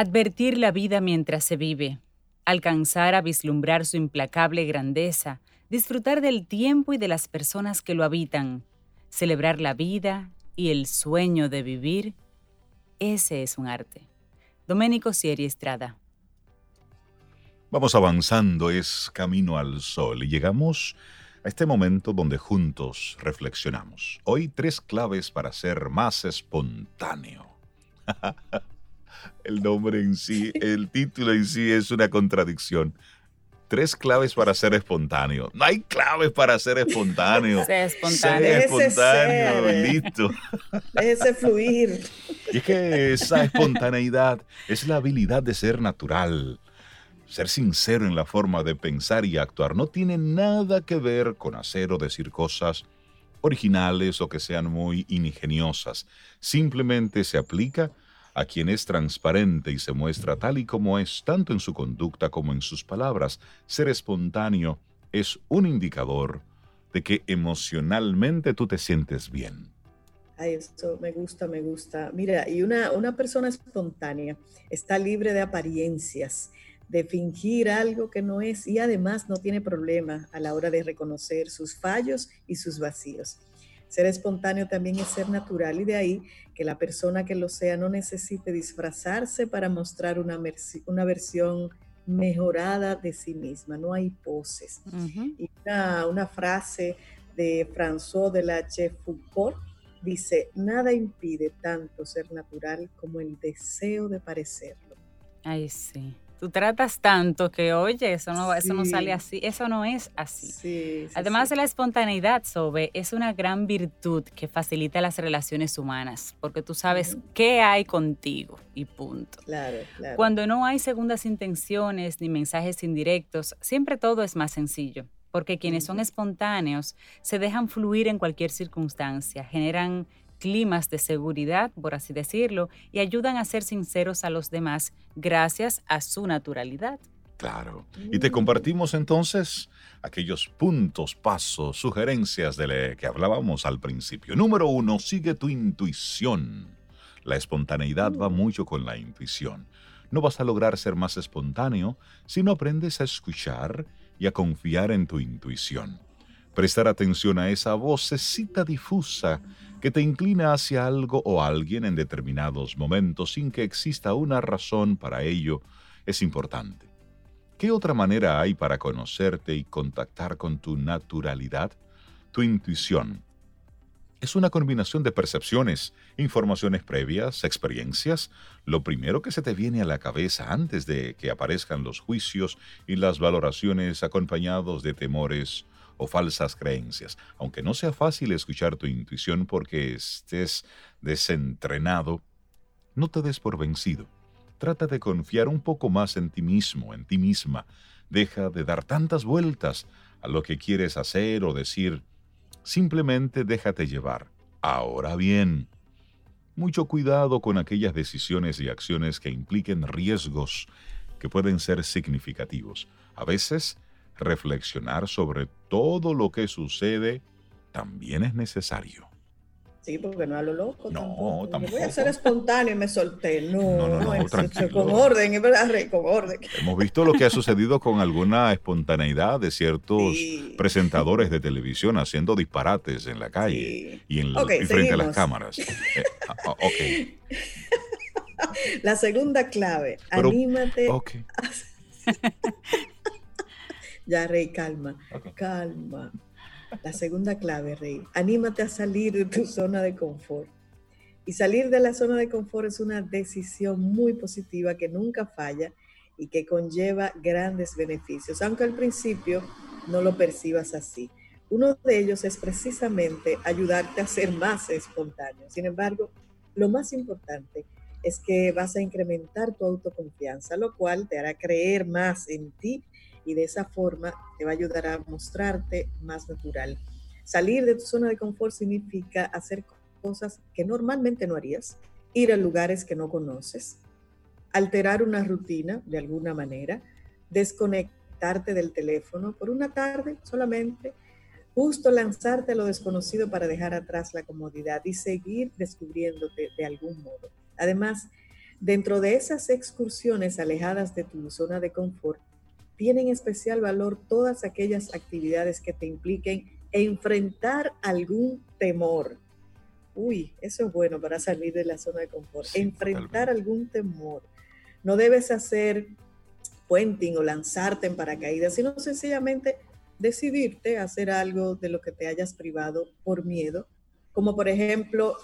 Advertir la vida mientras se vive, alcanzar a vislumbrar su implacable grandeza, disfrutar del tiempo y de las personas que lo habitan, celebrar la vida y el sueño de vivir, ese es un arte. Doménico Sieri Estrada. Vamos avanzando, es camino al sol y llegamos a este momento donde juntos reflexionamos. Hoy tres claves para ser más espontáneo. el nombre en sí, el título en sí es una contradicción. Tres claves para ser espontáneo. No hay claves para ser espontáneo. Sé espontáneo. Sé espontáneo, ser. listo. Déjese fluir. Y es que esa espontaneidad es la habilidad de ser natural, ser sincero en la forma de pensar y actuar. No tiene nada que ver con hacer o decir cosas originales o que sean muy ingeniosas. Simplemente se aplica a quien es transparente y se muestra tal y como es, tanto en su conducta como en sus palabras. Ser espontáneo es un indicador de que emocionalmente tú te sientes bien. Ay, esto me gusta, me gusta. Mira, y una, una persona espontánea está libre de apariencias, de fingir algo que no es y además no tiene problema a la hora de reconocer sus fallos y sus vacíos. Ser espontáneo también es ser natural y de ahí que la persona que lo sea no necesite disfrazarse para mostrar una, una versión mejorada de sí misma. No hay poses. Y una, una frase de François de la Foucault dice, nada impide tanto ser natural como el deseo de parecerlo. Ay, sí. Tú tratas tanto que, oye, eso no, eso no sale así, eso no es así. Sí, sí, Además la espontaneidad, Sobe, es una gran virtud que facilita las relaciones humanas, porque tú sabes qué hay contigo y punto. Claro, claro. Cuando no hay segundas intenciones ni mensajes indirectos, siempre todo es más sencillo, porque quienes son espontáneos se dejan fluir en cualquier circunstancia, generan climas de seguridad, por así decirlo, y ayudan a ser sinceros a los demás gracias a su naturalidad. Claro. Y te compartimos entonces aquellos puntos, pasos, sugerencias de que hablábamos al principio. Número uno, sigue tu intuición. La espontaneidad va mucho con la intuición. No vas a lograr ser más espontáneo si no aprendes a escuchar y a confiar en tu intuición. Prestar atención a esa vocecita difusa que te inclina hacia algo o alguien en determinados momentos sin que exista una razón para ello es importante. ¿Qué otra manera hay para conocerte y contactar con tu naturalidad? Tu intuición. Es una combinación de percepciones, informaciones previas, experiencias, lo primero que se te viene a la cabeza antes de que aparezcan los juicios y las valoraciones acompañados de temores o falsas creencias. Aunque no sea fácil escuchar tu intuición porque estés desentrenado, no te des por vencido. Trata de confiar un poco más en ti mismo, en ti misma. Deja de dar tantas vueltas a lo que quieres hacer o decir. Simplemente déjate llevar. Ahora bien, mucho cuidado con aquellas decisiones y acciones que impliquen riesgos que pueden ser significativos. A veces, reflexionar sobre todo lo que sucede también es necesario. Sí, porque no a lo loco. No, tampoco. Yo Voy tampoco. a ser espontáneo y me solté. No, No, no, no, tranquilo. con orden, es verdad, Rey, con orden. Hemos visto lo que ha sucedido con alguna espontaneidad de ciertos Sí. presentadores de televisión haciendo disparates en la calle Sí. y, en, Ok, y frente a las cámaras. Eh, ah, ah, ok, La segunda clave, Pero- anímate. ok. Ya, Rey, calma, calma. La segunda clave, Rey, anímate a salir de tu zona de confort. Y salir de la zona de confort es una decisión muy positiva que nunca falla y que conlleva grandes beneficios, aunque al principio no lo percibas así. Uno de ellos es precisamente ayudarte a ser más espontáneo. Sin embargo, Lo más importante es que vas a incrementar tu autoconfianza, lo cual te hará creer más en ti y de esa forma te va a ayudar a mostrarte más natural. Salir de tu zona de confort significa hacer cosas que normalmente no harías, ir a lugares que no conoces, alterar una rutina de alguna manera, desconectarte del teléfono por una tarde solamente, justo lanzarte a lo desconocido para dejar atrás la comodidad y seguir descubriéndote de algún modo. Además, dentro de esas excursiones alejadas de tu zona de confort, tienen especial valor todas aquellas actividades que te impliquen enfrentar algún temor. Uy, eso es bueno para salir de la zona de confort. enfrentar algún temor. No debes hacer puenting o lanzarte en paracaídas, sino sencillamente decidirte a hacer algo de lo que te hayas privado por miedo, como por ejemplo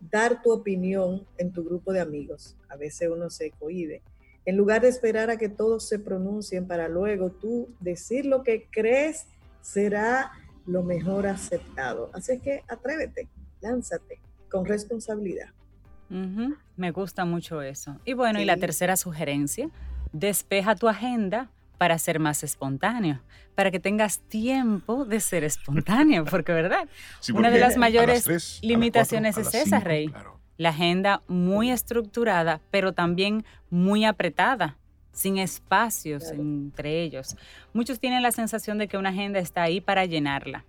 dar tu opinión en tu grupo de amigos. A veces uno se cohíbe. En lugar de esperar a que todos se pronuncien para luego tú decir lo que crees será lo mejor aceptado. Así que atrévete, lánzate con responsabilidad. Me gusta mucho eso. Y bueno, y la tercera sugerencia, despeja tu agenda para ser más espontáneo, para que tengas tiempo de ser espontáneo, porque verdad, una de las mayores limitaciones es esa, Rey. La agenda muy estructurada, pero también muy apretada, sin espacios entre ellos. Muchos tienen la sensación de que una agenda está ahí para llenarla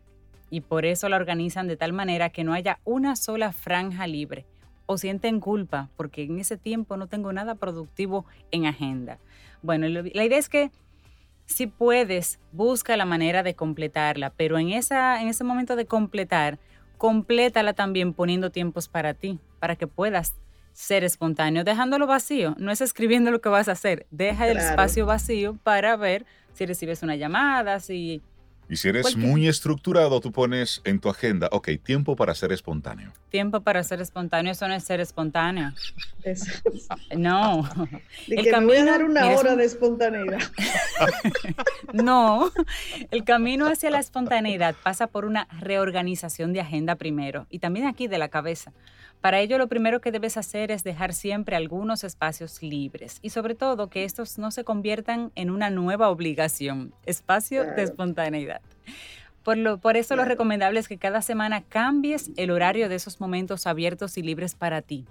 y por eso la organizan de tal manera que no haya una sola franja libre o sienten culpa porque en ese tiempo no tengo nada productivo en agenda. Bueno, la idea es que si puedes, busca la manera de completarla, pero en, esa, en ese momento de completar, complétala también poniendo tiempos para ti, para que puedas ser espontáneo, dejándolo vacío. No es escribiendo lo que vas a hacer, deja el espacio vacío para ver si recibes una llamada, si y si eres muy estructurado, tú pones en tu agenda, ok, tiempo para ser espontáneo. Tiempo para ser espontáneo, eso no es ser espontáneo. No. el que camino, me voy a dar una hora de espontaneidad. no, el camino hacia la espontaneidad pasa por una reorganización de agenda primero y también aquí de la cabeza. Para ello, lo primero que debes hacer es dejar siempre algunos espacios libres y sobre todo que estos no se conviertan en una nueva obligación, espacio de espontaneidad. Por, lo, por eso lo recomendable es que cada semana cambies el horario de esos momentos abiertos y libres para ti,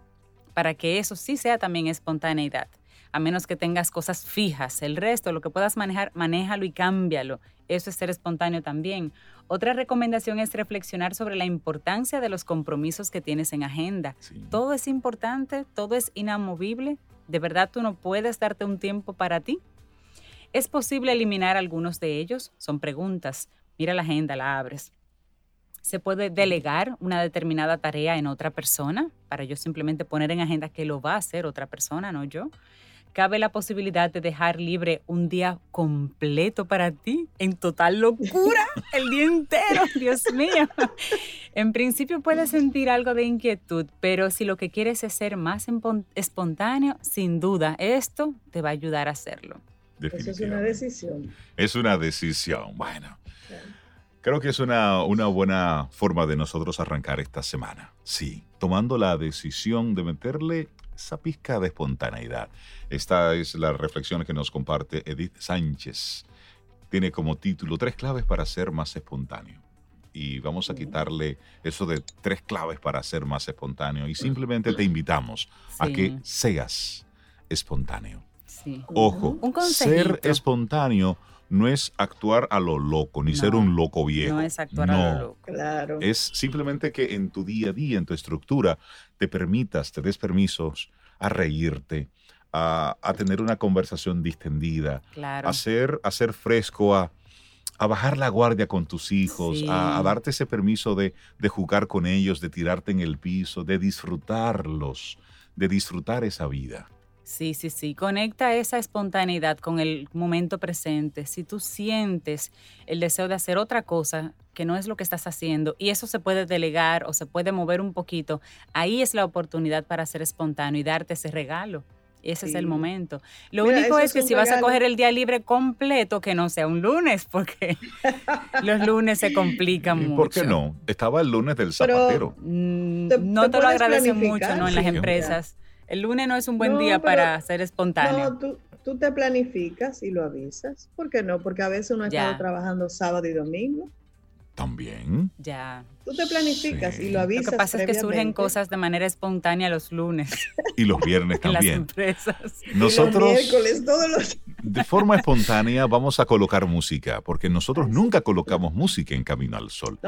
para que eso sí sea también espontaneidad a menos que tengas cosas fijas. El resto, lo que puedas manejar, manéjalo y cámbialo. Eso es ser espontáneo también. Otra recomendación es reflexionar sobre la importancia de los compromisos que tienes en agenda. Todo es importante, todo es inamovible. ¿De verdad tú no puedes darte un tiempo para ti? ¿Es posible eliminar algunos de ellos? Son preguntas. Mira la agenda, la abres. ¿Se puede delegar una determinada tarea en otra persona para yo simplemente poner en agenda que lo va a hacer otra persona, no yo? Cabe la posibilidad de dejar libre un día completo para ti, en total locura, el día entero, Dios mío. En principio puedes sentir algo de inquietud, pero si lo que quieres es ser más espontáneo, sin duda, esto te va a ayudar a hacerlo. Eso es una decisión. Es una decisión. Bueno. Creo que es una, una, buena forma de nosotros arrancar esta semana. Sí, tomando la decisión de meterle esa pizca de espontaneidad. Esta es la reflexión que nos comparte Edith Sánchez. Tiene como título Tres claves para ser más espontáneo. Y vamos a quitarle eso de tres claves para ser más espontáneo. Y simplemente te invitamos a que seas espontáneo. Ojo, ser espontáneo no es actuar a lo loco, ni ser un loco viejo. No es actuar a lo loco. Claro. Es simplemente que en tu día a día, en tu estructura, te permitas, te des permisos a reírte, a, tener una conversación distendida, a, ser, fresco, a, bajar la guardia con tus hijos, a, darte ese permiso de, de jugar con ellos, de tirarte en el piso, de disfrutarlos, de disfrutar esa vida. Sí, sí, sí. Conecta esa espontaneidad con el momento presente. Si tú sientes el deseo de hacer otra cosa que no es lo que estás haciendo y eso se puede delegar o se puede mover un poquito, ahí es la oportunidad para ser espontáneo y darte ese regalo. ese es el momento. Lo Mira, único es que si vas a coger el día libre completo, que no sea un lunes, porque los lunes se complican ¿Y mucho. por qué no? Estaba el lunes del Pero- zapatero. Mm, Te- no te te, lo agradecen planificar, mucho, ¿no? En las empresas. El lunes no es un buen No, día pero- para ser espontáneo. No, tú, tú te planificas y lo avisas. ¿Por qué no? Porque a veces uno ha Ya. estado trabajando sábado y domingo. También. Ya. Tú te planificas Sí. y lo Lo avisas. que pasa es que surgen cosas de manera espontánea los lunes Y los viernes en las también. empresas. Y los Nosotros, miércoles, todos los. de forma espontánea, vamos a colocar música, porque nosotros nunca colocamos música en Camino al Sol.